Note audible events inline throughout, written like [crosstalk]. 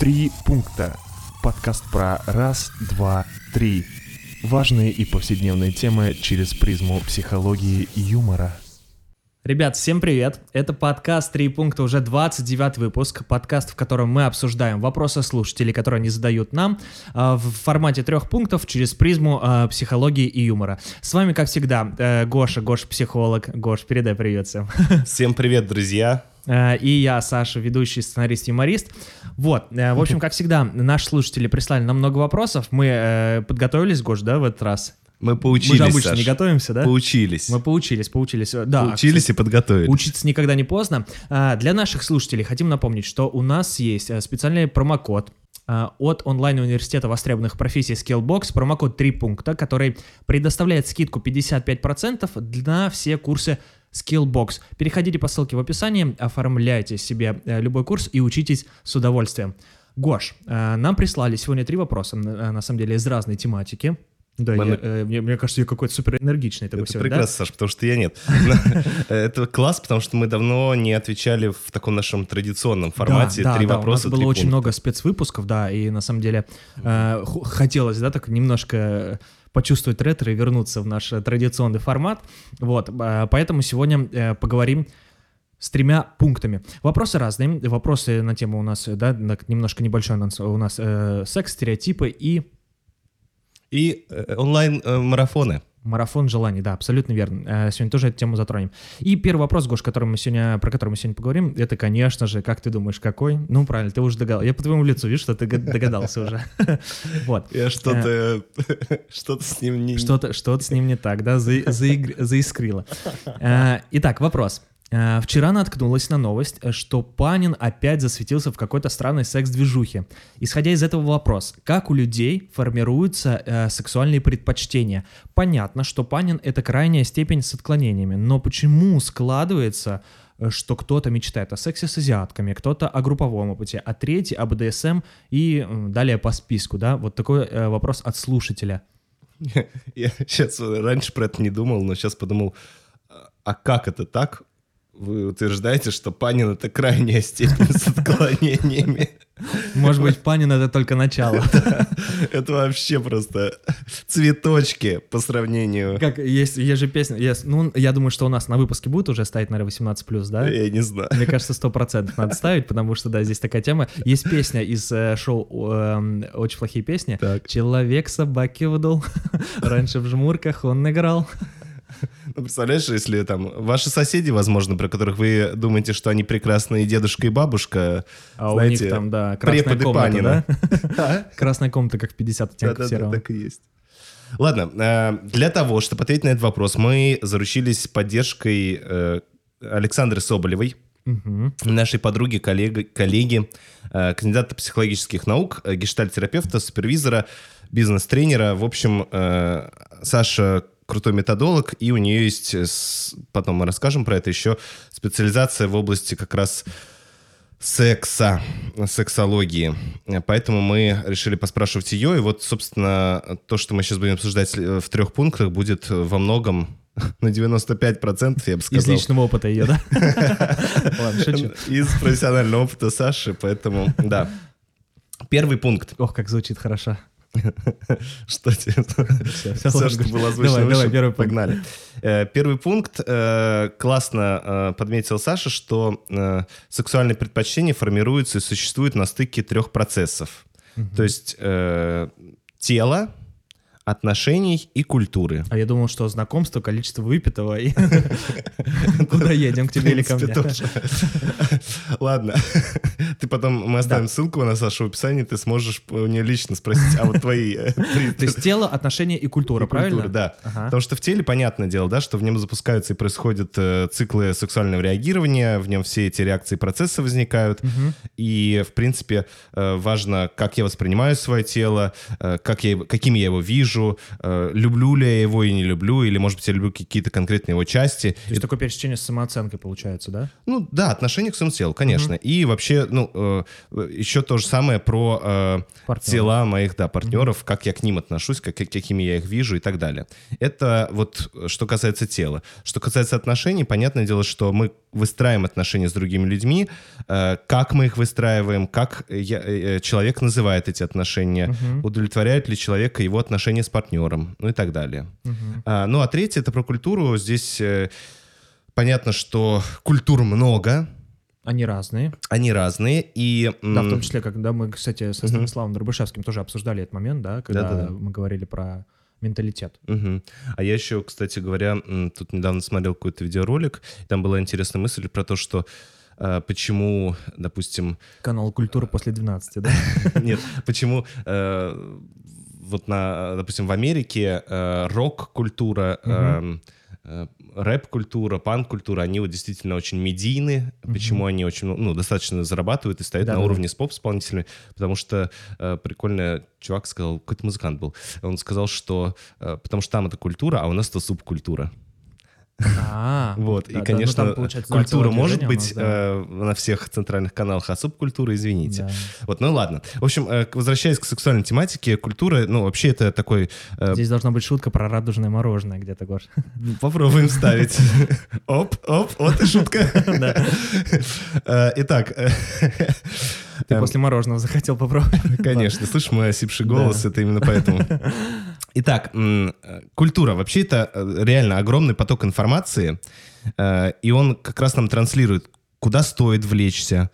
Три пункта. Подкаст про раз, два, три. Важные и повседневные темы через призму психологии и юмора. Ребят, всем привет! Это подкаст «Три пункта», уже 29 выпуск, подкаст, в котором мы обсуждаем вопросы слушателей, которые они задают нам э, в формате трех пунктов через призму э, психологии и юмора. С вами, как всегда, э, Гоша, Гош психолог. Гош, передай привет всем. [laughs] Всем привет, друзья! Э, И я, Саша, ведущий сценарист-юморист. Вот, э, в общем, как всегда, наши слушатели прислали нам много вопросов. Мы э, подготовились, Гош, да, в этот раз? Мы Мы поучились, же обычно Саш. не готовимся, да? Поучились. Мы поучились, поучились. Да, Поучились и подготовились. Учиться никогда не поздно. А, Для наших слушателей хотим напомнить, что у нас есть э, специальный промокод а, от онлайн-университета востребованных профессий Skillbox, промокод 3 пункта, который предоставляет скидку 55% на все курсы Skillbox. Переходите по ссылке в описании, оформляйте себе э, любой курс и учитесь с удовольствием. Гош, э, нам прислали сегодня три вопроса, на самом деле, из разной тематики. Да, Мы я, э, мне, мне кажется, я какой-то супер энергичный такой Это сегодня, да? прекрасно, Саш, потому что я нет. [laughs] Это класс, потому что мы давно не отвечали в таком нашем традиционном формате. Да, Три да, да, вопроса, У нас было три очень много спецвыпусков, да, и на самом деле э, хотелось, да, так немножко почувствовать ретро и вернуться в наш традиционный формат. Вот, э, поэтому сегодня поговорим с тремя пунктами. Вопросы разные. Вопросы на тему у нас, да, немножко небольшой анонс. У нас э, секс, стереотипы и И э, онлайн-марафоны. Марафон желаний, да, абсолютно верно. Э, Сегодня тоже эту тему затронем. И первый вопрос, Гош, который мы сегодня, про который мы сегодня поговорим, это, конечно же, как ты думаешь, какой? Ну, правильно, ты уже догадался. Я по твоему лицу вижу, что ты догадался уже. [laughs] Вот. Я [laughs] что-то что-то с ним не... Что-то что с ним не так, да, заискрило. [laughs] Э, Итак, вопрос. Э, Вчера наткнулась на новость, э, что Панин опять засветился в какой-то странной секс-движухе. Исходя из этого вопрос, как у людей формируются э, сексуальные предпочтения? Понятно, что Панин — это крайняя степень с отклонениями, но почему складывается, э, что кто-то мечтает о сексе с азиатками, кто-то о групповом опыте, а третий о БДСМ и далее по списку, да? Вот такой э, вопрос от слушателя. [laughs] Я сейчас раньше про это не думал, но сейчас подумал, а как это так? Вы утверждаете, что Панин — это крайняя степень [laughs] с отклонениями. Может быть, Панин это только начало. [laughs] Это вообще просто цветочки по сравнению. Как есть, есть же песня, есть, ну, я думаю, что у нас на выпуске будет уже стоять, наверное, 18+, да? Я не знаю. Мне кажется, сто процентов надо ставить, потому что, да, здесь такая тема. Есть песня из э, шоу эм, «Очень плохие песни». Так. Человек собаки вдул, [laughs] раньше в жмурках он играл. Представляешь, если там ваши соседи, возможно, про которых вы думаете, что они прекрасные дедушка и бабушка, А знаете, у них там, да, красная комната, Панина. да? [laughs] Красная комната, как в 50 оттенков серого. так и есть. Ладно, э, для того, чтобы ответить на этот вопрос, мы заручились поддержкой э, Александры Соболевой, Мгм. нашей подруги, коллеги, коллеги э, кандидата психологических наук, гештальтерапевта, супервизора, бизнес-тренера. В общем, Саша крутой методолог, и у нее есть, э, потом мы расскажем про это еще, специализация в области как раз секса, сексологии. Поэтому мы решили поспрашивать ее. И вот, собственно, то, что мы сейчас будем обсуждать э, в трех пунктах, будет во многом, [laughs] на 95%, я бы Из сказал, личного опыта ее, да? [laughs] Ладно, шучу. из профессионального опыта Саши, поэтому, да. Первый пункт. Ох, как звучит хорошо. [laughs] Что тебе? Все, что было озвучено Давай, первый погнали. Э, Первый пункт. э, Классно э, подметил Саша, что э, сексуальные предпочтения формируются и существуют на стыке трех процессов. То есть э, тело, отношений и культуры. А я думал, что знакомство, количество выпитого и [laughs] куда едем, к тебе или ко мне. [laughs] Ладно. [laughs] Ты потом, мы оставим ссылку на Сашу в описании, ты сможешь у нее лично спросить, а вот твои... э, То есть тело, отношения и культура, правильно? да. Потому что в теле, понятное дело, да, что в нем запускаются и происходят э, циклы сексуального реагирования, в нем все эти реакции и процессы возникают. И, в принципе, э, важно, как я воспринимаю свое тело, как я, каким я его вижу, вижу, э, люблю ли я его и не люблю, или, может быть, я люблю какие-то конкретные его части. То есть такое пересечение с самооценкой получается, да? Ну да, отношение к своему телу, конечно. И вообще, ну, э, еще то же самое про э, Партнеров. тела моих, да, партнеров, как я к ним отношусь, как, какими я их вижу и так далее. Это вот что касается тела. Что касается отношений, понятное дело, что мы выстраиваем отношения с другими людьми, э, как мы их выстраиваем, как я- э, человек называет эти отношения, удовлетворяют ли человека его отношения с партнером, ну и так далее. А, ну а третье, это про культуру. Здесь э, понятно, что культур много, Они разные. они разные, и... Да, в том числе, когда мы, кстати, со Станиславом Дробышевским тоже обсуждали этот момент, да, когда Да-да-да. мы говорили про менталитет. Мгм. А я еще, кстати говоря, тут недавно смотрел какой-то видеоролик, там была интересная мысль про то, что э, почему, допустим, Канал «Культура после 12», да? [laughs] нет, почему э, вот на, допустим, в Америке э, рок-культура, э, э, рэп-культура, панк-культура, они вот действительно очень медийны. Почему они очень, ну, достаточно зарабатывают и стоят на Да-да-да. уровне с поп-исполнителями? Потому что э, прикольно чувак сказал, какой-то музыкант был, он сказал, что э, потому что там это культура, а у нас это субкультура. А, Вот, и, ну конечно, культура может быть э, на всех центральных каналах, а субкультура, извините. Вот, ну ладно. В общем, э, возвращаясь к сексуальной тематике, культура, ну, вообще это такой... э, Здесь должна быть шутка про радужное мороженое где-то, Гош. Попробуем вставить. Оп, оп, вот и шутка. Итак, Ты Эм. после мороженого захотел попробовать? конечно, слышишь мой осипший голос, это именно поэтому. Итак, э, культура. Вообще это э, реально огромный поток информации, э, и он как раз нам транслирует, куда стоит влечься,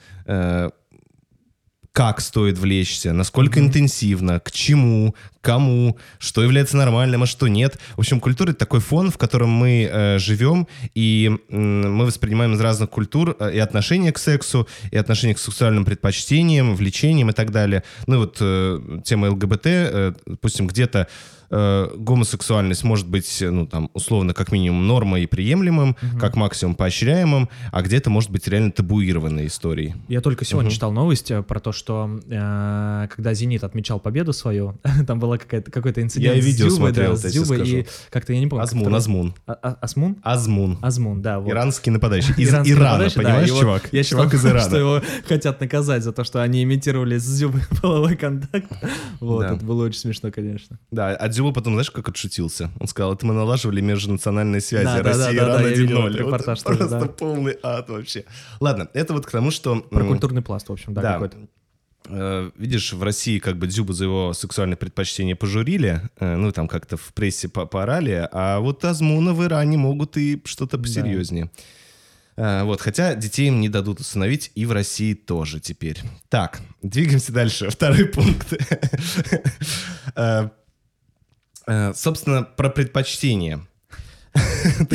как стоит влечься, насколько интенсивно, к чему, кому, что является нормальным, а что нет. В общем, культура — это такой фон, в котором мы э, живем, и мы воспринимаем из разных культур э, и отношение к сексу, и отношение к сексуальным предпочтениям, влечениям и так далее. Ну и вот э, тема ЛГБТ, э, допустим, где-то э, гомосексуальность может быть, э, ну, там, условно, как минимум нормой и приемлемым, как максимум поощряемым, а где-то может быть реально табуированной историей. Я только сегодня читал новость э, про то, что э, когда «Зенит» отмечал победу свою, [laughs] там была какая-то, какой-то инцидент Я и с видео Дзюбой, смотрел, да, с Дзюбой, и как-то я не помню. Азмун, Азмун. А- а- Асмун? Азмун. Азмун, да. вот. Иранский нападающий. [laughs] Из Иранский Ирана, нападающий, да, понимаешь, его- чувак? Я чувак читал, из [laughs] Ирана. что его хотят наказать за то, что они имитировали с Зюбой половой контакт. Вот, Да. это было очень смешно, конечно. Да, а Дзюба потом, знаешь, как отшутился? Он сказал, это мы налаживали межнациональные связи Да, да, России и да, да, Ирана да, я видел 1-0». этот Вот это тоже, Просто да. полный ад вообще. Ладно, это вот к тому, что... Про культурный пласт, в общем, да, Да. какой-то. э, Видишь, в России как бы Дзюбу за его сексуальные предпочтения пожурили, э, ну, там как-то в прессе по- поорали, а вот Азмуна в Иране могут и что-то посерьезнее. Э, Вот, хотя детей им не дадут установить, и в России тоже теперь. Так, двигаемся дальше. Второй пункт. [laughs] Э, Собственно, про предпочтения. [laughs] 1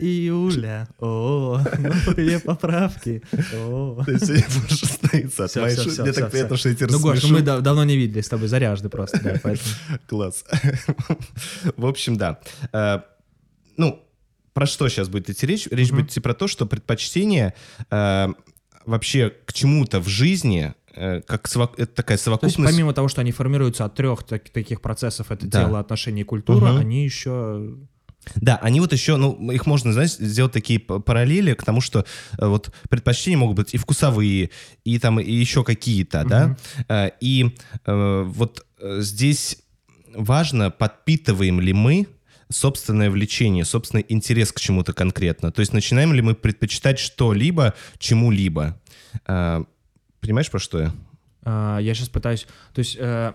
июля. О, новые поправки. О. Ты сегодня будешь остановиться от моей шутки. Мне так приятно, что я тебя Ну, Гош, рассмешу. мы дав- давно не видели с тобой заряжены просто. [laughs] Класс. [laughs] В общем, да. Э, Ну, про что сейчас будет идти речь? Речь будет идти про то, что предпочтение э, вообще к чему-то в жизни, как совок- это такая То есть совокупность... помимо того, что они формируются от трех так- таких процессов, это Да. тело, отношения и культура, Мгм. они еще... Да, они вот еще, ну, их можно, знаешь, сделать такие параллели к тому, что э, вот предпочтения могут быть и вкусовые, и там и еще какие-то, да. Э, И э, вот э, здесь важно, подпитываем ли мы собственное влечение, собственный интерес к чему-то конкретно. То есть начинаем ли мы предпочитать что-либо чему-либо. Понимаешь, про что я? а, Я сейчас пытаюсь... То есть... э,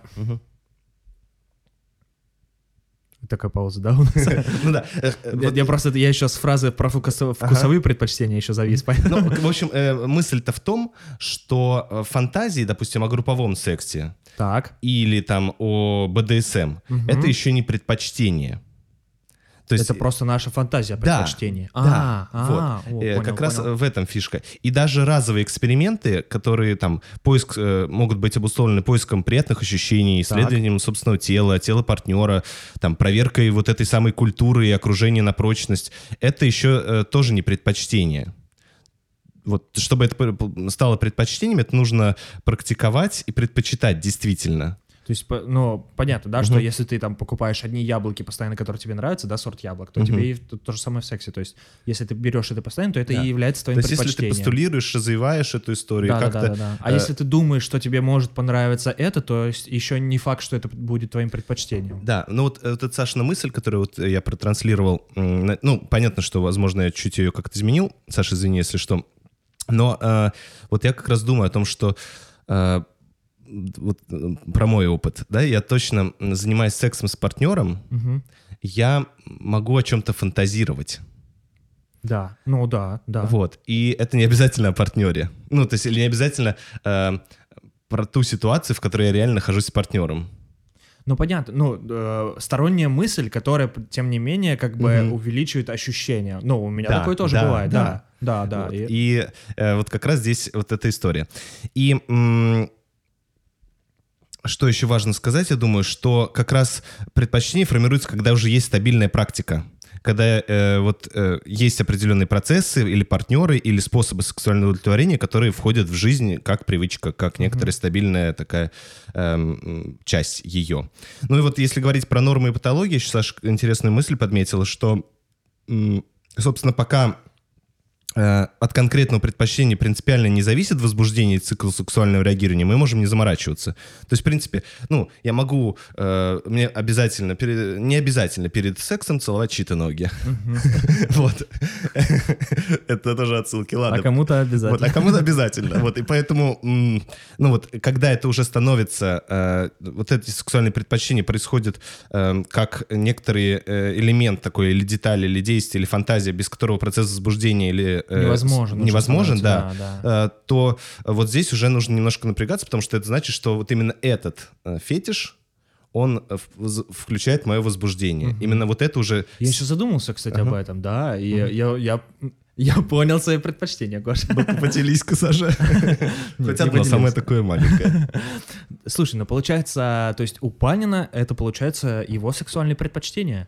Такая пауза, да, у нас? [laughs] Ну да. э, э, Я просто... Я еще с фразы про вкусо- вкусовые предпочтения еще завис. Ну, в общем, э, мысль-то в том, что фантазии, допустим, о групповом сексе Так. или там о БДСМ, это еще не предпочтение. То есть, Это просто наша фантазия да, предпочтения. да, А, вот. а, о, Э, понял, как раз понял. в этом фишка. И даже разовые эксперименты, которые там поиск э, могут быть обусловлены поиском приятных ощущений, исследованием собственного тела, тела партнера, там проверкой вот этой самой культуры и окружения на прочность, это еще э, тоже не предпочтение. Вот чтобы это стало предпочтением, это нужно практиковать и предпочитать действительно. То есть, ну, понятно, да, что Мгм. если ты там покупаешь одни яблоки постоянно, которые тебе нравятся, да, сорт яблок, то Мгм. тебе и то, то же самое в сексе. То есть, если ты берешь это постоянно, то это Да. и является То твоим есть если ты постулируешь, развиваешь эту историю, да, как-то... да, да, да. А э, если ты думаешь, что тебе может понравиться это, то есть еще не факт, что это будет твоим предпочтением. Да, ну вот, э, вот эта Сашина мысль, которую вот я протранслировал, ну, понятно, что, возможно, я чуть ее как-то изменил, Саша, извини, если что, но э, вот я как раз думаю о том, что э, вот про мой опыт, да, я точно, м, занимаясь сексом с партнером, Мгм. я могу о чем-то фантазировать. Да, ну да, да. Вот. И это не обязательно о партнере. Ну, то есть, или не обязательно э, про ту ситуацию, в которой я реально нахожусь с партнером. Ну, понятно, ну, э, сторонняя мысль, которая, тем не менее, как бы Мгм. увеличивает ощущения. Ну, у меня Да, такое тоже да, бывает, да. да. Да, да. Вот. и- И э, вот как раз здесь вот эта история. И м, что еще важно сказать, я думаю, что как раз предпочтение формируется, когда уже есть стабильная практика. Когда э, вот э, есть определенные процессы или партнеры, или способы сексуального удовлетворения, которые входят в жизнь как привычка, как некоторая стабильная такая м, часть ее. Ну и вот если говорить про нормы и патологии, еще Саша интересную мысль подметила, что, м, собственно, пока э, от конкретного предпочтения принципиально не зависит возбуждение и цикл сексуального реагирования, мы можем не заморачиваться. То есть, в принципе, ну, я могу, э, мне обязательно, перед- не обязательно перед сексом целовать чьи-то ноги. [laughs] Вот. [laughs] Это тоже отсылки, А ладно. кому-то Вот, обязательно. а кому-то обязательно. Вот, и поэтому, ну вот, когда это уже становится, э, вот эти сексуальные предпочтения происходят э, как некоторый э, элемент такой, или деталь, или действие, или фантазия, без которого процесс возбуждения или... э, Невозможен Невозможен, да. становится, Э, то вот здесь уже нужно немножко напрягаться, потому что это значит, что вот именно этот э, фетиш, он э, включает мое возбуждение. Именно вот это уже... Я еще задумался, кстати, об этом, да, и я, я, я понял свои предпочтения, Гоша. Поделись-ка, Саша. [laughs] не Хотя поделился. самое такое маленькое. Слушай, ну получается, то есть у Панина это получается его сексуальные предпочтения.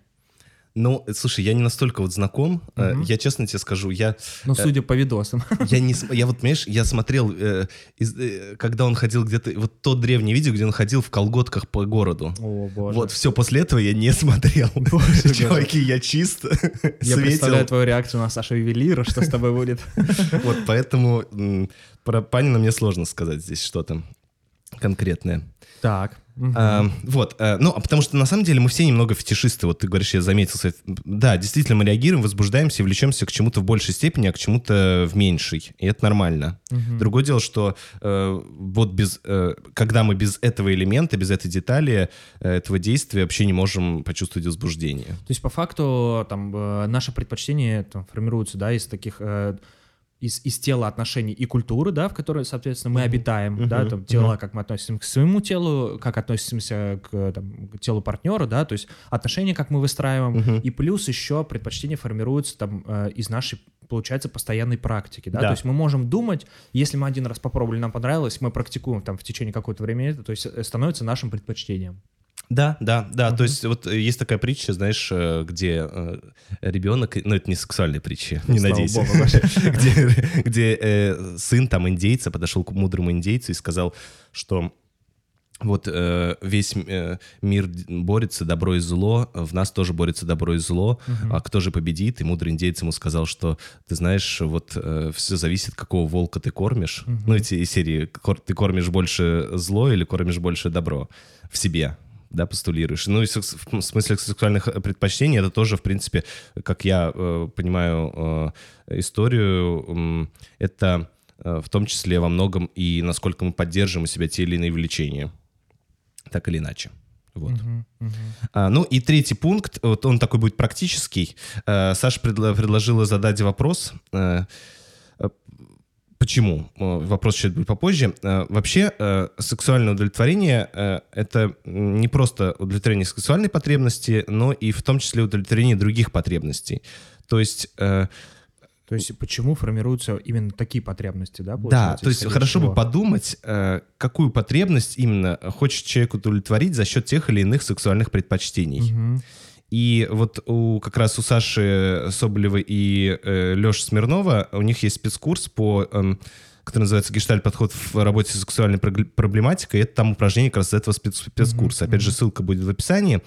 Ну, слушай, я не настолько вот знаком. Э, Мгм. Я честно тебе скажу, я, Ну, судя по видосам. я не, я вот, понимаешь, я смотрел, э, из- э, когда он ходил где-то, вот то древнее видео, где он ходил в колготках по городу. О, боже. Вот, все, после этого я не [laughs] смотрел. Чуваки, я чист, [laughs] Я представляю твою реакцию на Сашу Ювелира, что с тобой будет. [laughs] Вот, поэтому про Панина мне сложно сказать здесь что-то конкретное. Так. Мгм. А, вот, а, ну, а потому что на самом деле мы все немного фетишисты, вот ты говоришь, я заметил. Да, действительно, мы реагируем, возбуждаемся и влечемся к чему-то в большей степени, а к чему-то в меньшей, и это нормально. Мгм. Другое дело, что э, вот без, э, когда мы без этого элемента, без этой детали, э, этого действия вообще не можем почувствовать возбуждение. То есть по факту там э, наше предпочтение там, формируется, да, из таких э, из, из тела отношений и культуры, да, в которой, соответственно, мы обитаем, да, Мгм. там тело, как мы относимся к своему телу, как относимся к, там, к телу партнера, да, то есть отношения, как мы выстраиваем, Мгм. и плюс еще предпочтение формируется там э, из нашей, получается, постоянной практики, да, Да. то есть мы можем думать, если мы один раз попробовали, нам понравилось, мы практикуем там в течение какого-то времени, это, то есть э, становится нашим предпочтением. Да, да, да. То есть вот э, есть такая притча, знаешь, э, где э, ребенок, ну это не сексуальная притча, не Слава надейся, богу, [laughs] где, где э, сын там индейца подошел к мудрому индейцу и сказал, что вот э, весь э, мир борется, добро и зло, в нас тоже борется добро и зло, а кто же победит? И мудрый индейец ему сказал, что, ты знаешь, вот все зависит, какого волка ты кормишь. Ну, эти из серии, ты кормишь больше зло или кормишь больше добро в себе да, постулируешь. Ну и в смысле сексуальных э, предпочтений это тоже, в принципе, как я э, понимаю э, историю, м, это э, в том числе во многом и насколько мы поддерживаем у себя те или иные влечения, так или иначе. Вот. Мгм, мгм. А, ну и третий пункт, вот он такой будет практический. Э, Саша предла- предложила задать вопрос. э, э, Почему? Э, Вопрос чуть будет попозже. Э, Вообще, э, сексуальное удовлетворение это не просто удовлетворение сексуальной потребности, но и в том числе удовлетворение других потребностей. То есть То есть почему формируются именно такие потребности, да? Да, то есть хорошо бы чего? подумать, э, какую потребность именно хочет человек удовлетворить за счет тех или иных сексуальных предпочтений. Мгм. И вот у, как раз у Саши Соболевой и э, Леши Смирнова у них есть спецкурс по эм, который называется «Гештальт-подход в работе с сексуальной проблематикой». Это там упражнение как раз из этого спец- спецкурса. Опять же, ссылка будет в описании.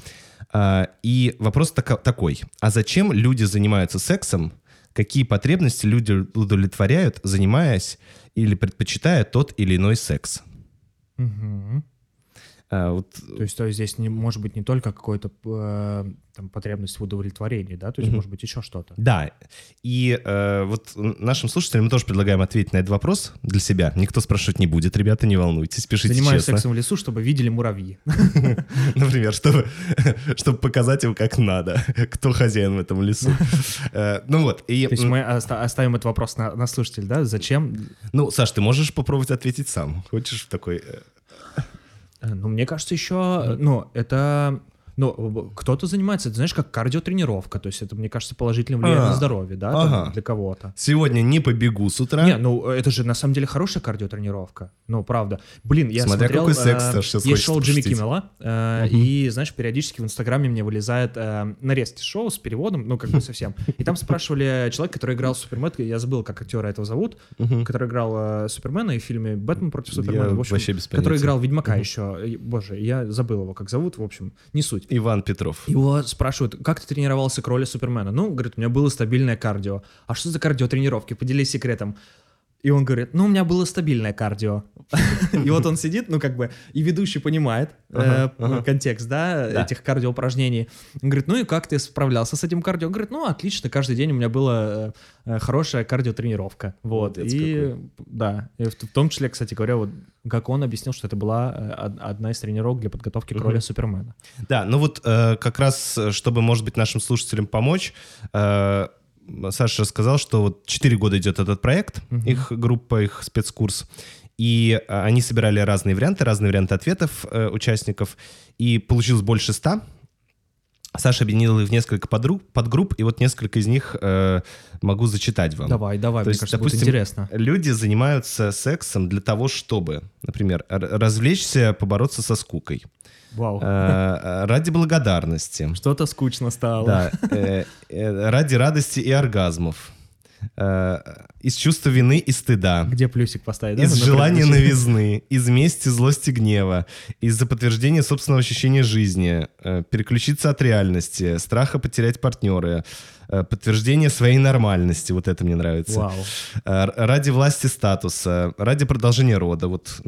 А, И вопрос така- такой. А зачем люди занимаются сексом? Какие потребности люди удовлетворяют, занимаясь или предпочитая тот или иной секс? Мгм. А, Вот То есть, то есть здесь не, может быть не только какой-то э, там, потребность в удовлетворении, да, то есть Мгм. может быть еще что-то. Да, и э, вот нашим слушателям мы тоже предлагаем ответить на этот вопрос для себя. Никто спрашивать не будет, ребята, не волнуйтесь, пишите Занимаюсь честно. сексом в лесу, чтобы видели муравьи. [laughs] Например, чтобы, [laughs] чтобы показать им, как надо, [laughs] кто хозяин в этом лесу. Э, Ну вот, и... То есть мы оста- оставим этот вопрос на, на слушатель, да? Зачем? Ну, Саш, ты можешь попробовать ответить сам. Хочешь в такой... э, Ну, мне кажется, еще, ну, это... Ну, кто-то занимается, ты знаешь, как кардиотренировка, то есть это, мне кажется, положительно влияет А, на здоровье, да, там, ага. для кого-то. Сегодня не побегу с утра. Не, ну это же на самом деле хорошая кардиотренировка. Ну, правда. Блин, я Смотря смотрел... какой секс, э, сейчас есть шоу Джимми. Киммела, э, и, знаешь, периодически в Инстаграме мне вылезает э, нарезки шоу с переводом, ну, как бы совсем. И там спрашивали человека, который играл Супермена, я забыл, как актера этого зовут, который играл э, Супермена и в фильме «Бэтмен против Супермена». Я в общем, который играл Ведьмака еще. Боже, я забыл его, как зовут, в общем, не суть. Иван Петров. Его спрашивают, как ты тренировался к роли Супермена? Ну, говорит, у меня было стабильное кардио. А что за кардиотренировки? Поделись секретом. И он говорит, ну, у меня было стабильное кардио. [laughs] И вот он сидит, ну, как бы, и ведущий понимает э, контекст, да, этих кардиоупражнений. Он говорит, ну, и как ты справлялся с этим кардио? Он говорит, ну, отлично, каждый день у меня была э, э, хорошая кардиотренировка. Вот. И, да, в, том числе, кстати говоря, вот как он объяснил, что это была од- одна из тренировок для подготовки к роли. Супермена. Да, ну вот как раз, чтобы, может быть, нашим слушателям помочь, Саша рассказал, что вот 4 года идет этот проект, их группа, их спецкурс, и э, они собирали разные варианты, разные варианты ответов э, участников, и получилось больше 100. Саша объединил их в несколько подруг, подгрупп, и вот несколько из них э, могу зачитать вам. Давай, давай, То мне есть, кажется, допустим, будет интересно. Люди занимаются сексом для того, чтобы, например, развлечься, побороться со скукой, Вау. э, ради благодарности, Что-то скучно стало. да, э, э, ради радости и оргазмов, э, из чувства вины и стыда, Где плюсик поставить? да, из желания новизны, из мести, злости, гнева, из-за подтверждения собственного ощущения жизни, э, переключиться от реальности, страха потерять партнера, э, подтверждение своей нормальности, вот это мне нравится. Вау. Э, ради власти статуса, ради продолжения рода. Вот,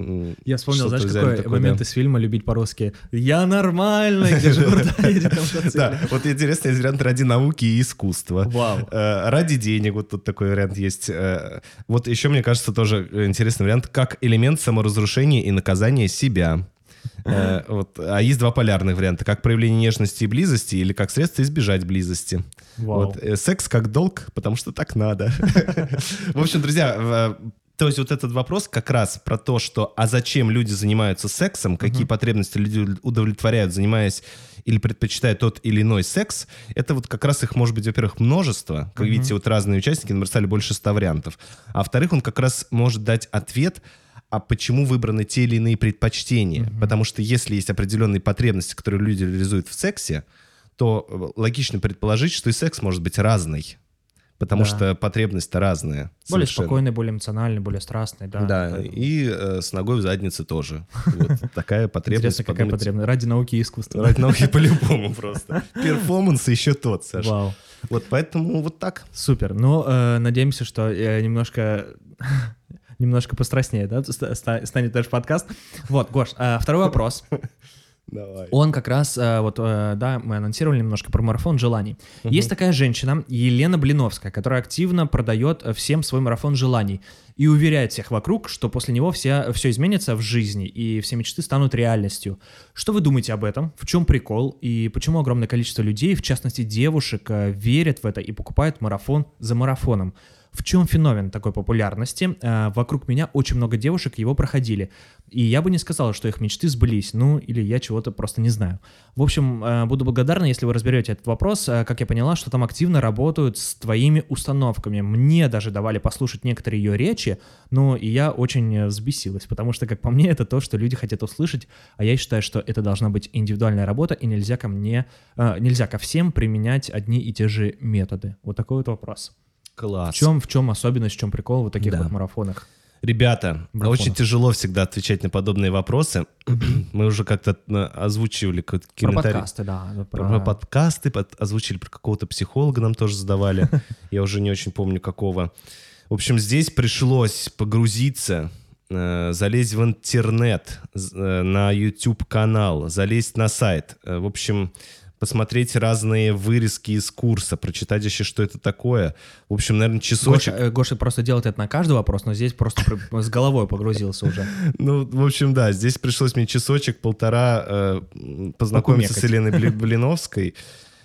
Я вспомнил, знаешь, какой такое, момент да. из фильма «Любить по-русски». «Я нормальный», где. [laughs] Да, вот интересный есть вариант ради науки и искусства. Вау. Э, Ради денег, вот тут такой вариант есть. Э, Вот еще, мне кажется, тоже интересный вариант, как элемент саморазрушения и наказания себя. Э, [laughs] Вот. А есть два полярных варианта. Как проявление нежности и близости или как средство избежать близости. Вау. Вот. Э, Секс как долг, потому что так надо. [laughs] В общем, друзья, в- то есть вот этот вопрос как раз про то, что а зачем люди занимаются сексом, какие потребности люди удовлетворяют, занимаясь или предпочитая тот или иной секс, это вот как раз их может быть, во-первых, множество. Как видите, вот разные участники набросали больше ста вариантов. А во-вторых, он как раз может дать ответ, а почему выбраны те или иные предпочтения. Потому что если есть определенные потребности, которые люди реализуют в сексе, то э, логично предположить, что и секс может быть разный. Потому Да. что потребность-то разная. Более совершенно. спокойный, более эмоциональный, более страстный, да. Да, и э, с ногой в заднице тоже. Вот [laughs] такая потребность. Интересно, какая потребность. Ради науки и искусства. Ради науки [laughs] по-любому просто. Перформанс еще тот, Саша. Вау. Вот поэтому вот так. Супер. Ну, э, надеемся, что э, немножко [laughs] немножко пострастнее, да, ста- ста- станет наш подкаст. Вот, Гош, э, второй вопрос. Давай. Он как раз, э, вот, э, да, мы анонсировали немножко про марафон желаний. Есть такая женщина, Елена Блиновская, которая активно продает э, всем свой марафон желаний и уверяет всех вокруг, что после него вся, все изменится в жизни и все мечты станут реальностью. Что вы думаете об этом? В чем прикол? И почему огромное количество людей, в частности девушек, верят в это и покупают марафон за марафоном? В чем феномен такой популярности? Э, Вокруг меня очень много девушек его проходили. И я бы не сказал, что их мечты сбылись. Ну, или я чего-то просто не знаю. В общем, э, буду благодарна, если вы разберете этот вопрос. Э, Как я поняла, что там активно работают с твоими установками. Мне даже давали послушать некоторые ее речи, но и я очень взбесилась, потому что, как по мне, это то, что люди хотят услышать, а я считаю, что это должна быть индивидуальная работа, и нельзя ко мне, нельзя ко всем применять одни и те же методы. Вот такой вот вопрос. Класс. В чем, в чем особенность, в чем прикол вот таких Да. вот марафонах? Ребята, Марафонов. очень тяжело всегда отвечать на подобные вопросы. [clears throat] Мы уже как-то э, озвучивали какой-то Про подкасты, да. Про, про подкасты под- озвучили, про какого-то психолога нам тоже задавали. [laughs] Я уже не очень помню, какого. В общем, здесь пришлось погрузиться, э, залезть в интернет, э, на YouTube-канал, залезть на сайт. Э, В общем, посмотреть разные вырезки из курса, прочитать еще, что это такое. В общем, наверное, часочек. Гоша, э, Гоша просто делает это на каждый вопрос, но здесь просто [laughs] с головой погрузился уже. [laughs] Ну, в общем, да, здесь пришлось мне часочек-полтора э, познакомиться с. Еленой Бли- [laughs] Блиновской.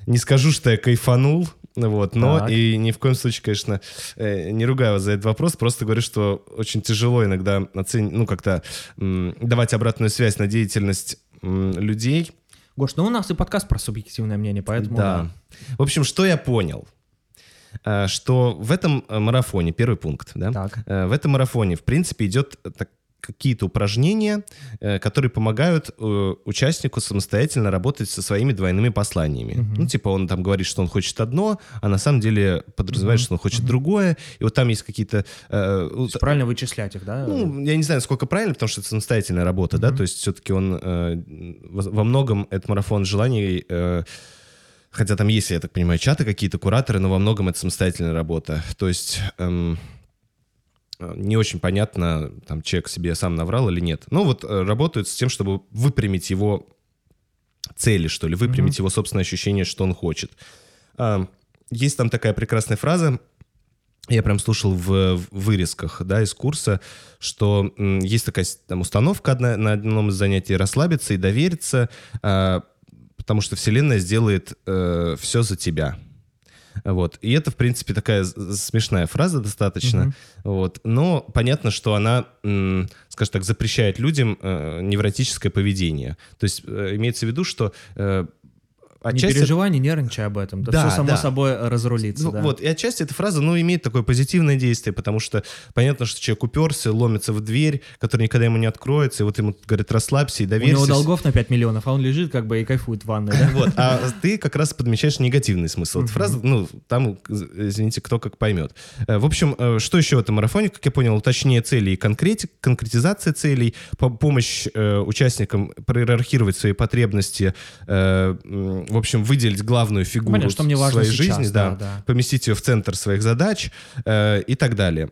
Не скажу, что я кайфанул, вот, но Так. и ни в коем случае, конечно, э, не ругаю вас за этот вопрос, просто говорю, что очень тяжело иногда оценить, ну, как-то давать обратную связь на деятельность людей. Гош, ну у нас и подкаст про субъективное мнение, поэтому да. В общем, что я понял? Э, Что в этом э, марафоне, первый пункт, да, Так. Э, В этом марафоне, в принципе, идет так- какие-то упражнения, э, которые помогают э, участнику самостоятельно работать со своими двойными посланиями. Ну, типа он там говорит, что он хочет одно, а на самом деле подразумевает, что он хочет другое. И вот там есть какие-то... э, есть правильно вычислять их, да? ну, я не знаю, сколько правильно, потому что это самостоятельная работа, да, то есть все-таки он э, во многом это марафон желаний, э, хотя там есть, я так понимаю, чаты какие-то, кураторы, но во многом это самостоятельная работа. То есть эм, не очень понятно, там человек себе сам наврал или нет. Ну вот э, работают с тем, чтобы выпрямить его цели, что ли, выпрямить его собственное ощущение, что он хочет. А, Есть там такая прекрасная фраза, я прям слушал в, в вырезках, да, из курса, что есть такая там установка одна, на одном из занятий расслабиться и довериться, а, потому что Вселенная сделает все за тебя. Вот. И это, в принципе, такая смешная фраза достаточно. Вот. Но понятно, что она, скажем так, запрещает людям э, невротическое поведение. То есть э, имеется в виду, что э, Не отчасти переживай, не нервничай об этом. Да, Да, все само да. собой разрулится. ну, да. Вот, и отчасти эта фраза, ну, имеет такое позитивное действие, потому что понятно, что человек уперся, ломится в дверь, которая никогда ему не откроется, и вот ему говорят, расслабься и У доверься. него долгов на 5 миллионов, а он лежит как бы и кайфует в ванной, да? Вот, а ты как раз подмечаешь негативный смысл этой фразы, ну, там, извините, кто как поймет. Э, В общем, э, что еще в этом марафоне, как я понял, уточнение целей и конкрети- конкретизация целей, по- помощь э, участникам проиерархировать свои потребности, э, в общем, выделить главную фигуру Понятно, что мне важно своей сейчас, жизни, да, да, да. поместить ее в центр своих задач э, и так далее.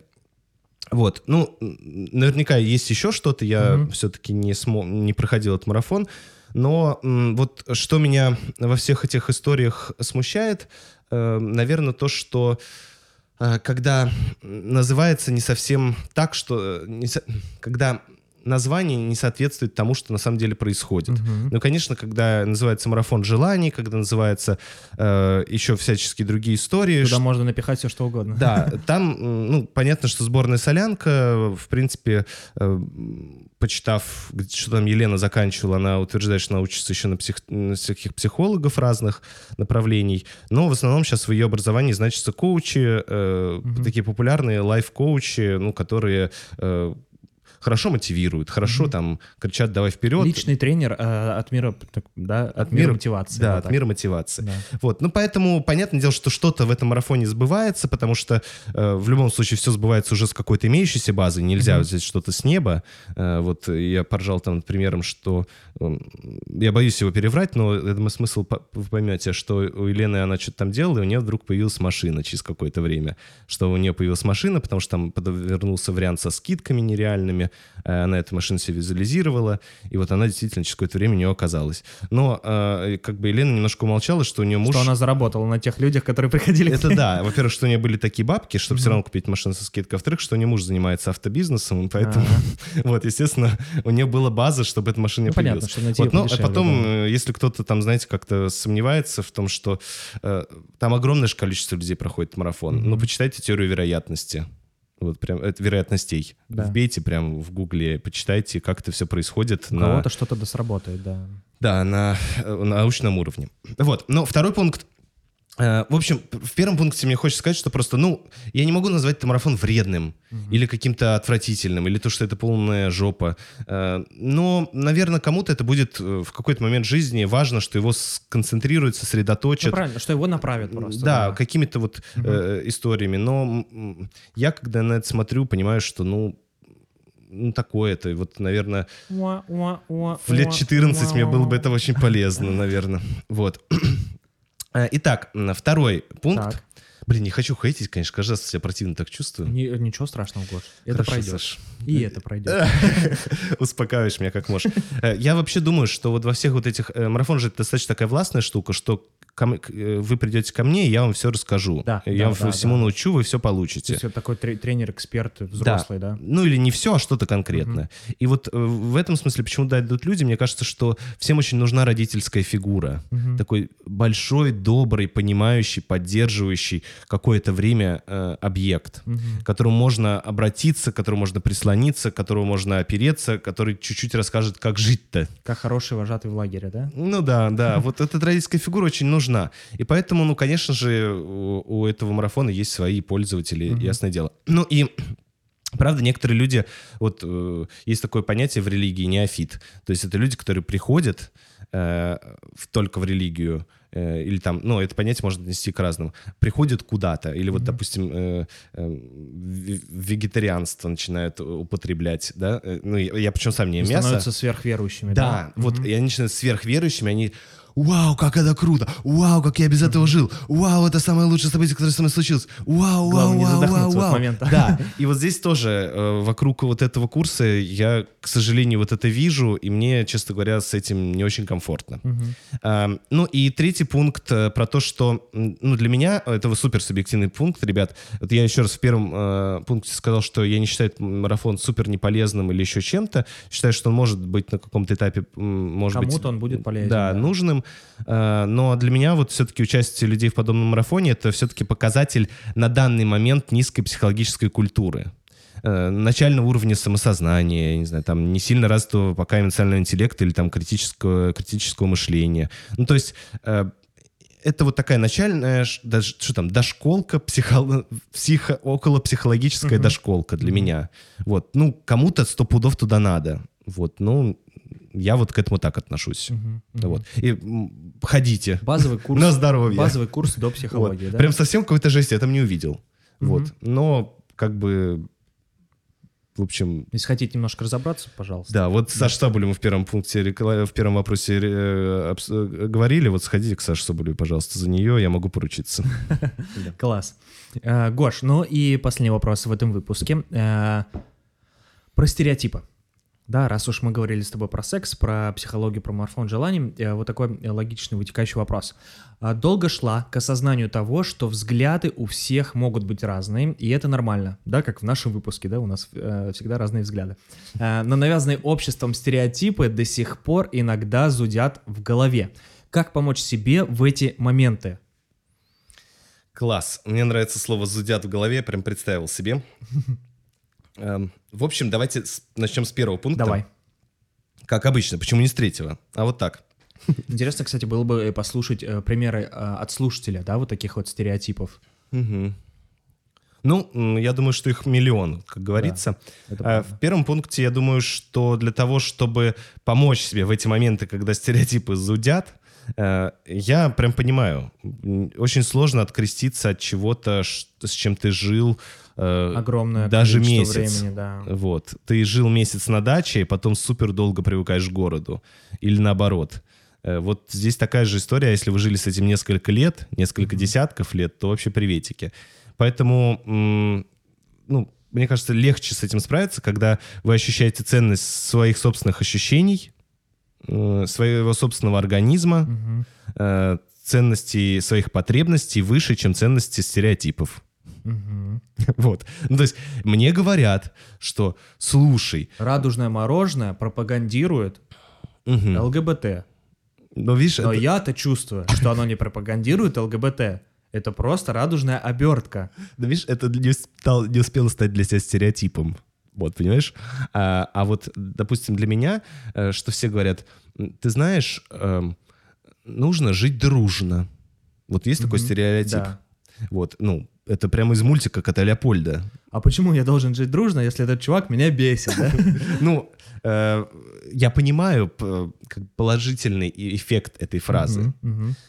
Вот, ну, наверняка есть еще что-то, я все-таки не, смо- не проходил этот марафон, но м, вот что меня во всех этих историях смущает, наверное, то, что э, когда называется не совсем так, что... э, не Когда название не соответствует тому, что на самом деле происходит. Ну, конечно, когда называется марафон желаний, когда называется э, еще всяческие другие истории, Туда можно напихать все, что угодно. да, [laughs] там, ну, понятно, что сборная солянка, в принципе, э, почитав, что там Елена заканчивала, она утверждает, что она учится еще на, псих- на всяких психологов разных направлений, но в основном сейчас в ее образовании значатся коучи, э, такие популярные лайф-коучи, ну, которые э, хорошо мотивируют, хорошо там кричат «давай вперед». Личный тренер э, от мира, да, от, мира, мотивации. Да, вот от так. мира мотивации. Да. Вот, ну поэтому понятное дело, что что-то в этом марафоне сбывается, потому что э, в любом случае все сбывается уже с какой-то имеющейся базы, нельзя взять что-то с неба. Э, вот я поржал там над примером, что э, я боюсь его переврать, но я думаю, смысл по- вы поймете, что у Елены она что-то там делала, и у нее вдруг появилась машина через какое-то время, что у нее появилась машина, потому что там подвернулся вариант со скидками нереальными, э, она эту машину себе визуализировала, и вот она действительно через какое-то время у нее оказалась. Но э, как бы Елена немножко умолчала, что у нее муж... Что она заработала на тех людях, которые приходили к Это да. Во-первых, что у нее были такие бабки, чтобы все равно купить машину со скидкой. Во-вторых, что у нее муж занимается автобизнесом, поэтому, [laughs] вот, естественно, у нее была база, чтобы эта машина Ну, понятно, появилась. Вот, её ну, а потом, э, если кто-то там, знаете, как-то сомневается в том, что там огромное количество людей проходит марафон, ну, почитайте теорию вероятности. Вот прям, это вероятностей. Да. Вбейте прям в гугле, почитайте, как это все происходит У на... кого-то что-то да сработает, да. Да, на, э, на научном уровне. Вот. Но второй пункт. Э, В общем, в первом пункте мне хочется сказать, что просто, ну, я не могу назвать этот марафон вредным или каким-то отвратительным, или то, что это полная жопа. Э, Но, наверное, кому-то это будет э, в какой-то момент жизни важно, что его сконцентрируют, Ну, сосредоточат. правильно, что его направят просто. Да, какими-то вот э, историями. Но я, когда на это смотрю, понимаю, что, ну, ну, такое-то. Вот, наверное, В лет 14 мне было бы это очень полезно, наверное. Вот. [clears throat] Э, Итак, второй пункт. Так. Блин, не хочу хейтить, конечно, каждый раз себя противно так чувствую. Ничего страшного, Гош. Это Хорошо, пройдет. Саш. И это пройдет. [laughs] Успокаиваешь меня как можешь. Э, Я вообще думаю, что вот во всех вот этих... э, Марафон же это достаточно такая властная штука, что ко э, вы придете ко мне, и я вам все расскажу. Да, я да, вам да, всему да. научу, вы все То получите. есть вот такой тре- тренер-эксперт взрослый, да? Ну или не все, а что-то конкретное. И вот э, в этом смысле, почему да, идут люди, мне кажется, что всем очень нужна родительская фигура. Мгм. Такой большой, добрый, понимающий, поддерживающий какое-то время э, объект, Мгм. к которому можно обратиться, к которому можно прислониться, к которому можно опереться, который чуть-чуть расскажет, как жить-то. Как хороший вожатый в лагере, да? Ну да, да, [laughs] вот эта родительская фигура очень нужна. И поэтому, ну, конечно же, у, у этого марафона есть свои пользователи, Мгм. ясное дело. Ну и Правда, некоторые люди, вот э, есть такое понятие в религии неофит. То есть это люди, которые приходят э, в- только в религию, э, или там, ну, это понятие можно отнести к разному, приходят куда-то, или вот, Мгм. допустим, э, э, ве- вегетарианство начинают употреблять, да, Э, ну, я, я причем сам не ем мясо. Становятся сверхверующими, Да, да? вот Мгм. и они начинают сверхверующими, они Вау, как это круто! Вау, как я без этого жил! Вау, это самое лучшее событие, которое со мной случилось! Вау, вау, Главное, не вау, вау, задохнуться в этот вау! момент. Да, и вот здесь тоже э, вокруг вот этого курса я, к сожалению, вот это вижу, и мне, честно говоря, с этим не очень комфортно. Мгм. А, Ну и третий пункт э, про то, что, ну для меня это супер субъективный пункт, ребят. Вот я еще раз в первом э, пункте сказал, что я не считаю этот марафон супер неполезным или еще чем-то. Считаю, что он может быть на каком-то этапе, может быть... Кому-то он будет полезен, Да, да. нужным. Э, Но для меня вот все-таки участие людей в подобном марафоне это все-таки показатель на данный момент низкой психологической культуры э, начального уровня самосознания, не знаю, там не сильно развитого пока эмоционального интеллекта или там критического, критического мышления. Ну, то есть э, это вот такая начальная, даже, что там, дошколка, психо, психо, около психологическая Мгм. дошколка для меня. Вот, ну, кому-то сто пудов туда надо. Вот, ну, я вот к этому так отношусь. Мгм. Вот. И ходите. Базовый [laughs] курс. На здоровье. Базовый курс до Вот. психологии, да? Прям совсем какой-то жести я там не увидел. Мгм. Вот. Но как бы, в общем, Если хотите немножко разобраться, пожалуйста. да, вот Саш Соболев мы в первом пункте, в первом вопросе э, обс- э, говорили, вот сходите к Саше Соболеву, пожалуйста, за нее, я могу поручиться. [laughs] Класс. Э, Гош, ну и последний вопрос в этом выпуске. Э, Про стереотипы. Да, раз уж мы говорили с тобой про секс, про психологию, про марафон желаний, э, вот такой э, логичный вытекающий вопрос. А Долго шла к осознанию того, что взгляды у всех могут быть разные, и это нормально, да, как в нашем выпуске, да, у нас э, всегда разные взгляды. Э, но навязанные обществом стереотипы до сих пор иногда зудят в голове. Как помочь себе в эти моменты? Класс. Мне нравится слово «зудят в голове», я прям представил себе. [laughs] Эм, В общем, давайте начнем с первого пункта. Давай. Как обычно, почему не с третьего? А вот так. Интересно, кстати, было бы э, послушать э, примеры э, от слушателя, да, вот таких вот стереотипов. Мгм. Ну, я думаю, что их миллион, как говорится. Это А, правда. В первом пункте, я думаю, что для того, чтобы помочь себе в эти моменты, когда стереотипы зудят, э, я прям понимаю, очень сложно откреститься от чего-то, с чем ты жил. э, Огромное даже месяц. времени, да. Вот. Ты жил месяц на даче, и потом супер долго привыкаешь к городу. Или наоборот. Э, Вот здесь такая же история, если вы жили с этим несколько лет, несколько десятков лет, то вообще приветики. Поэтому, ну, мне кажется, легче с этим справиться, когда вы ощущаете ценность своих собственных ощущений, э, своего собственного организма, э, ценности своих потребностей выше, чем ценности стереотипов. Мгм. [laughs] Вот. Ну, то есть мне говорят, что слушай, Радужное мороженое пропагандирует мгм, ЛГБТ. но видишь, Но это- я-то чувствую, что оно не пропагандирует ЛГБТ. Это просто радужная обертка. ну, видишь, это не, стал- не успело стать для себя стереотипом. Вот, понимаешь? А, а вот, допустим, для меня, э, что все говорят, «М, ты знаешь, эм, нужно жить дружно. Вот есть такой Мгм, стереотип. Да. Вот, ну, это прямо из мультика Кота Леопольда. А почему я должен жить дружно, если этот чувак меня бесит, да? [laughs] Ну, э, я понимаю положительный эффект этой фразы.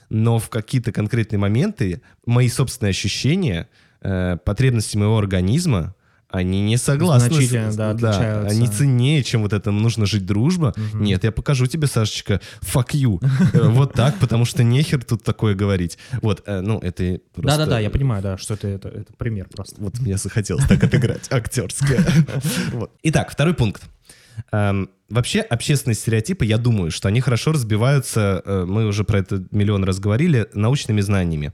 Но в какие-то конкретные моменты мои собственные ощущения, э, потребности моего организма, они не согласны. с- Значительно, да, отличаются. они ценнее, чем вот это нужно жить дружба. Нет, я покажу тебе, Сашечка, fuck you. Э, Вот так, потому что нехер тут такое говорить. Вот, э, ну, это просто... Да-да-да, я понимаю, да, что это, это, это пример просто. Вот мне захотелось так отыграть актерски. [laughs] Итак, второй пункт. Эм, Вообще, общественные стереотипы, я думаю, что они хорошо разбиваются, э, мы уже про это миллион раз говорили, научными знаниями.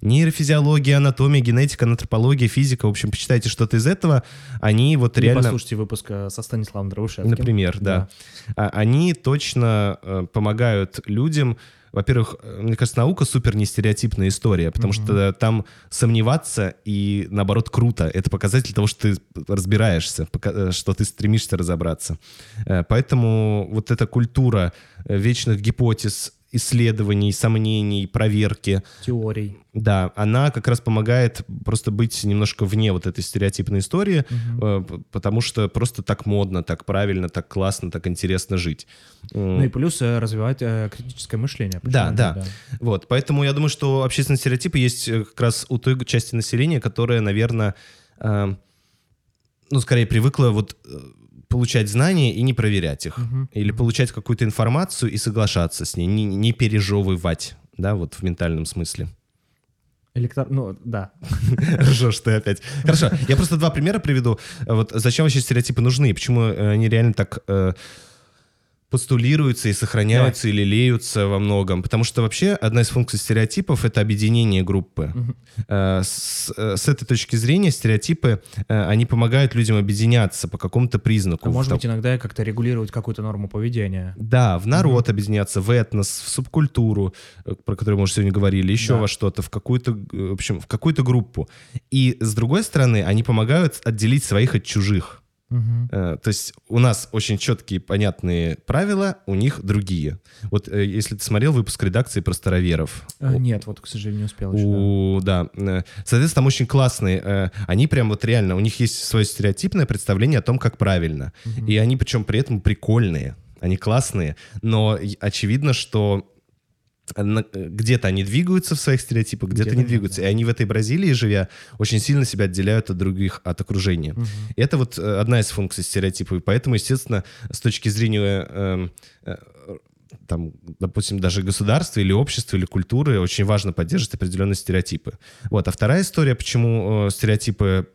Нейрофизиология, анатомия, генетика, антропология, физика, в общем, почитайте что-то из этого, они вот Или реально... послушайте выпуск э, со Станиславом Дровышевским. Например, да. А- Они точно э, помогают людям. Во-первых, э, мне кажется, наука супер нестереотипная история, потому что там сомневаться и, наоборот, круто. Это показатель того, что ты разбираешься, что ты стремишься разобраться. Поэтому вот эта культура вечных гипотез, исследований, сомнений, проверки, Теорий. да, она как раз помогает просто быть немножко вне вот этой стереотипной истории, п- потому что просто так модно, так правильно, так классно, так интересно жить. Ну и плюс э, развивать э, критическое мышление. Да, да. нет, Вот, поэтому я думаю, что общественные стереотипы есть как раз у той части населения, которая, наверное, ну, скорее привыкла вот получать знания и не проверять их. Или получать какую-то информацию и соглашаться с ней, не, не пережевывать, да, вот в ментальном смысле. Электор... Ну, да. [laughs] Ржешь ты опять. Хорошо, я просто два примера приведу. Вот зачем вообще стереотипы нужны, и почему э, они реально так э, постулируются и сохраняются или леются во многом. Потому что вообще одна из функций стереотипов — это объединение группы. Э, С, с этой точки зрения стереотипы, э, они помогают людям объединяться по какому-то признаку. А может быть, иногда как-то регулировать какую-то норму поведения. да, в народ объединяться, в этнос, в субкультуру, э, про которую мы уже сегодня говорили, еще Да. во что-то, в какую-то, в общем, в какую-то группу. И с другой стороны, они помогают отделить своих от чужих. Э, То есть у нас очень четкие, понятные правила, у них другие. Вот э, если ты смотрел выпуск редакции про староверов, Э, Нет, вот, к сожалению, не успел еще. да. у, да. э, Соответственно, там очень классные. Они прям вот реально, у них есть свое стереотипное представление о том, как правильно. И они причем при этом прикольные. Они классные. Но очевидно, что где-то они двигаются в своих стереотипах, где-то, Где-то не двигаются. да. И они в этой Бразилии, живя, очень сильно себя отделяют от других, от окружения. И это вот э, одна из функций стереотипов. И поэтому, естественно, с точки зрения эм, э, там, допустим, даже государства или общества, или культуры очень важно поддерживать определенные стереотипы. Вот. А вторая история, почему э, стереотипы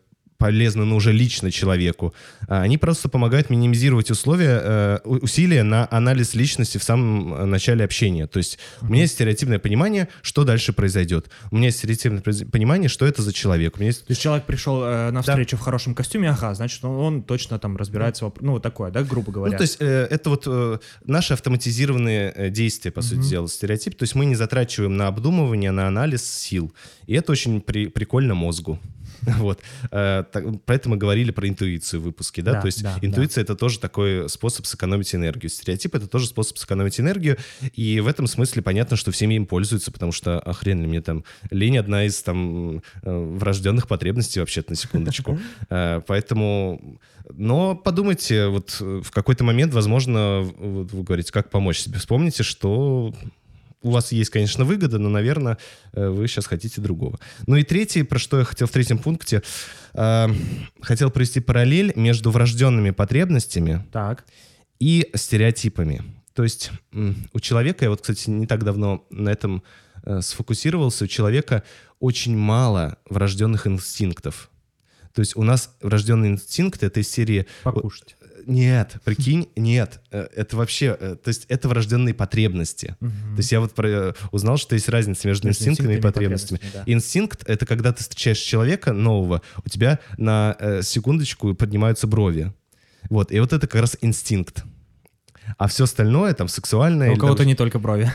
полезны, но уже лично человеку. А, Они просто помогают минимизировать условия, э, усилия на анализ личности в самом э, начале общения. То есть у меня есть стереотипное понимание, что дальше произойдет. У меня есть стереотипное понимание, что это за человек. У меня есть То есть человек пришел э, на встречу в хорошем костюме, ага, значит, он, он точно там разбирается, воп- ну, вот такое, да, грубо говоря. Ну, то есть э, это вот э, наши автоматизированные э, действия, по сути дела, стереотип. То есть мы не затрачиваем на обдумывание, на анализ сил. И это очень при- прикольно мозгу. [laughs] Вот. Э, Про это мы говорили про интуицию в выпуске, да? Да, То есть да, интуиция — это тоже такой способ сэкономить энергию. Стереотип — это тоже способ сэкономить энергию. И в этом смысле понятно, что всеми им пользуются, потому что, а хрен ли мне там, лень одна из там э, врожденных потребностей вообще-то, на секундочку. [laughs] Э, Поэтому... Но подумайте, вот в какой-то момент, возможно, вот вы говорите, как помочь себе. Вспомните, что у вас есть, конечно, выгода, но, наверное, э, вы сейчас хотите другого. Ну и третий, про что я хотел в третьем пункте, э, хотел провести параллель между врожденными потребностями Так. и стереотипами. То есть у человека, я вот, кстати, не так давно на этом э, сфокусировался, у человека очень мало врожденных инстинктов. То есть у нас врожденный инстинкт это из серии... Покушать. Нет, прикинь, нет. Э, Это вообще, э, то есть это врожденные потребности. То есть я вот про- э, узнал, что есть разница между Между инстинктами и инстинктами и потребностями. потребностями, Инстинкт — это когда ты встречаешь человека нового, у тебя на э, секундочку поднимаются брови. Вот, и вот это как раз инстинкт. А все остальное, там, сексуальное... А У кого-то не только брови.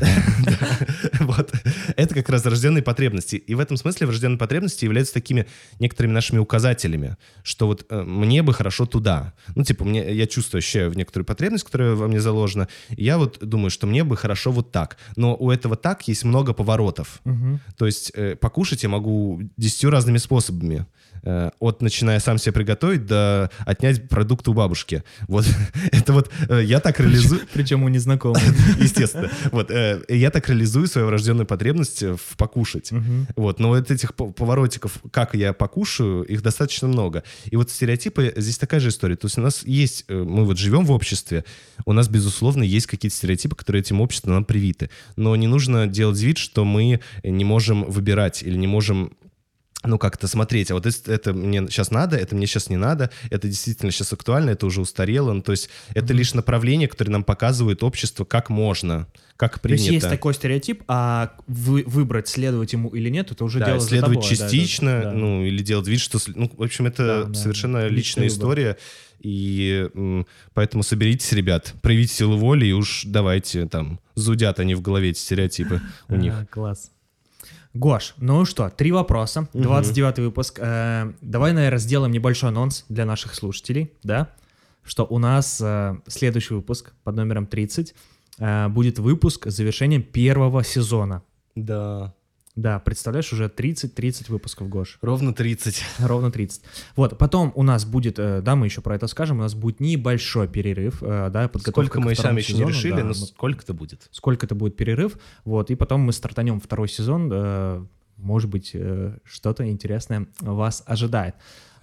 [laughs] вот. Это как раз рожденные потребности. И в этом смысле врожденные потребности являются такими некоторыми нашими указателями, что вот э, мне бы хорошо туда. Ну, типа, мне, я чувствую, ощущаю в некоторую потребность, которая во мне заложена. Я вот думаю, что мне бы хорошо вот так. Но у этого так есть много поворотов. То есть э, покушать я могу десятью разными способами. Э, от начиная сам себе приготовить до отнять продукты у бабушки. Вот [laughs] это вот э, я так реализую... Причем у незнакомых. [laughs] Естественно. Вот э, я так реализую свою врожденную потребность в покушать. Вот, но вот этих поворотиков, как я покушаю, их достаточно много. И вот стереотипы, здесь такая же история. То есть у нас есть, мы вот живем в обществе, у нас, безусловно, есть какие-то стереотипы, которые этим обществом нам привиты. Но не нужно делать вид, что мы не можем выбирать или не можем ну, как-то смотреть, а вот это, это мне сейчас надо, это мне сейчас не надо, это действительно сейчас актуально, это уже устарело. Ну, то есть это mm-hmm. лишь направление, которое нам показывает общество, как можно, как принято. То есть есть такой стереотип, а вы, выбрать, следовать ему или нет, это уже да, дело следовать за тобой. частично, да, да, да. ну, или делать вид, что... Ну, в общем, это да, совершенно да, личная история. И поэтому соберитесь, ребят, проявите силу воли и уж давайте там, зудят они в голове эти стереотипы у [laughs] них. Класс. Гош, ну что, три вопроса, 29 угу. выпуск. Э, давай, наверное, сделаем небольшой анонс для наших слушателей, да? Что у нас э, следующий выпуск под номером 30 э, будет выпуск с завершением первого сезона. Да. Да, представляешь, уже 30-30 выпусков, Гош. Ровно 30. Ровно 30. Вот, потом у нас будет, э, да, мы еще про это скажем, у нас будет небольшой перерыв, э, да, подготовка Сколько мы сами еще не решили, да, но сколько это будет. Сколько это будет перерыв, вот, и потом мы стартанем второй сезон, э, может быть, что-то интересное вас ожидает.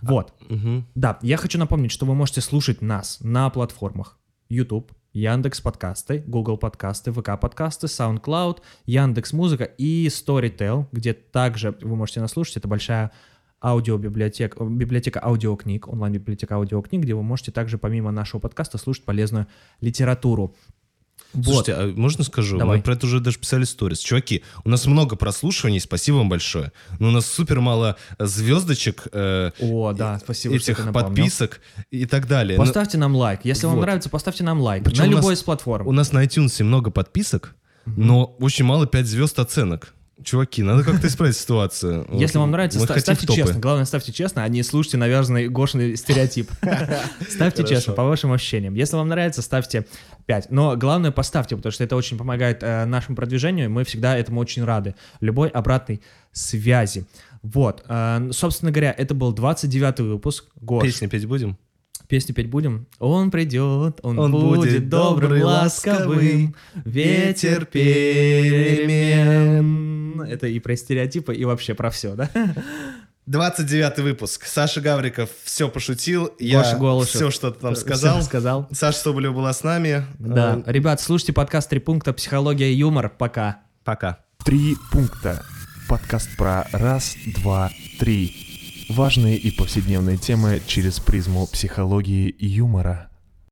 Вот. А, угу. Да, я хочу напомнить, что вы можете слушать нас на платформах YouTube, Яндекс подкасты, Google подкасты, ВК подкасты, SoundCloud, Яндекс музыка и Storytel, где также вы можете нас слушать. Это большая аудиобиблиотека, библиотека аудиокниг, онлайн-библиотека аудиокниг, где вы можете также помимо нашего подкаста слушать полезную литературу. Слушайте, вот. а можно скажу? Давай. Мы про это уже даже писали сторис. Чуваки, у нас много прослушиваний, спасибо вам большое. Но у нас супер мало звездочек. Э, О, да, спасибо, этих подписок и так далее. Поставьте но... нам лайк. Если вот. вам нравится, поставьте нам лайк. Причем на любой из платформ. У нас на iTunes много подписок, но очень мало 5 звезд оценок. Чуваки, надо как-то исправить ситуацию. [laughs] Если вам нравится, ста- ставьте честно. Главное, ставьте честно, а не слушайте навязанный Гошный стереотип. [laughs] Ставьте честно, по вашим ощущениям. Если вам нравится, ставьте 5. Но главное, поставьте, потому что это очень помогает э, нашему продвижению, и мы всегда этому очень рады. Любой обратной связи. Вот. Э, собственно говоря, это был 29-й выпуск. Гош. Песни петь будем? Песню петь будем? Он придет, он, он будет, будет добрым, ласковым, ветер перемен. Это и про стереотипы, и вообще про все, да? 29 выпуск. Саша Гавриков все пошутил. Я Голышев. все что-то там сказал. Все сказал. Саша Соболева была с нами. Да. Э, Ребят, слушайте подкаст «Три пункта. Психология и юмор». Пока. Пока. «Три пункта». Подкаст про раз, два, три. Важные и повседневные темы через призму психологии и юмора.